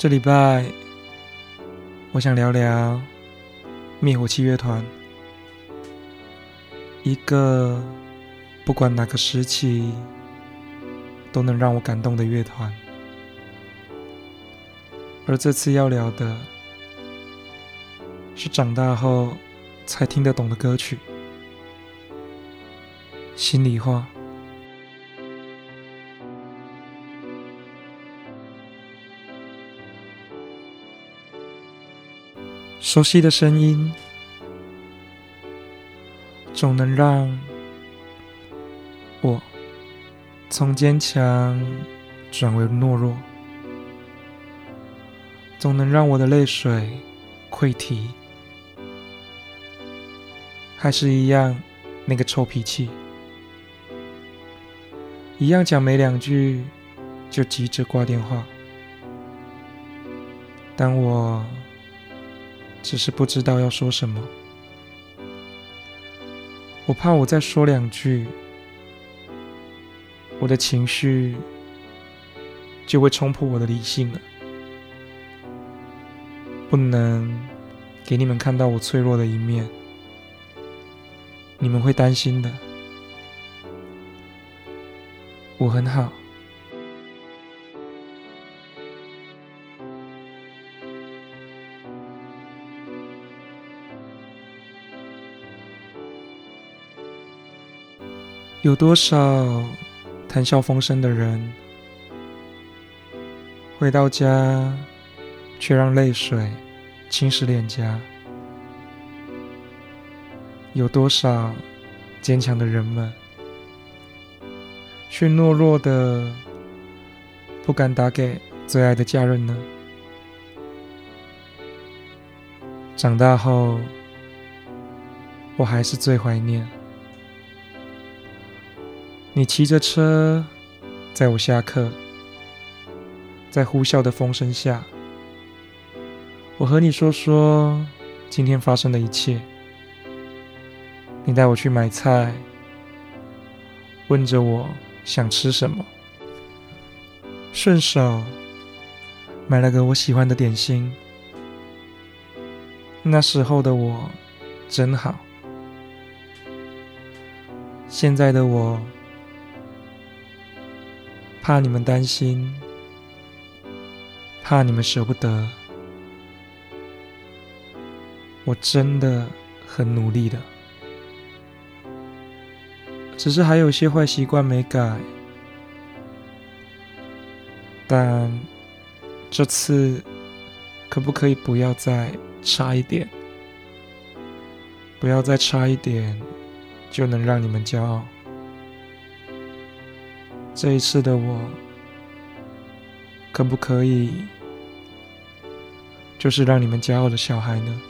这礼拜，我想聊聊灭火器乐团，一个不管哪个时期都能让我感动的乐团。而这次要聊的是长大后才听得懂的歌曲，心里话。熟悉的声音，总能让我从坚强转为懦弱，总能让我的泪水溃堤，还是一样那个臭脾气，一样讲没两句就急着挂电话，当我。只是不知道要说什么，我怕我再说两句，我的情绪就会冲破我的理性了。不能给你们看到我脆弱的一面，你们会担心的。我很好。有多少谈笑风生的人，回到家却让泪水侵蚀脸颊？有多少坚强的人们，却懦弱的不敢打给最爱的家人呢？长大后，我还是最怀念。你骑着车载我下课，在呼啸的风声下，我和你说说今天发生的一切。你带我去买菜，问着我想吃什么，顺手买了个我喜欢的点心。那时候的我真好，现在的我。怕你们担心，怕你们舍不得，我真的很努力的，只是还有些坏习惯没改。但这次可不可以不要再差一点？不要再差一点，就能让你们骄傲。这一次的我，可不可以就是让你们骄傲的小孩呢？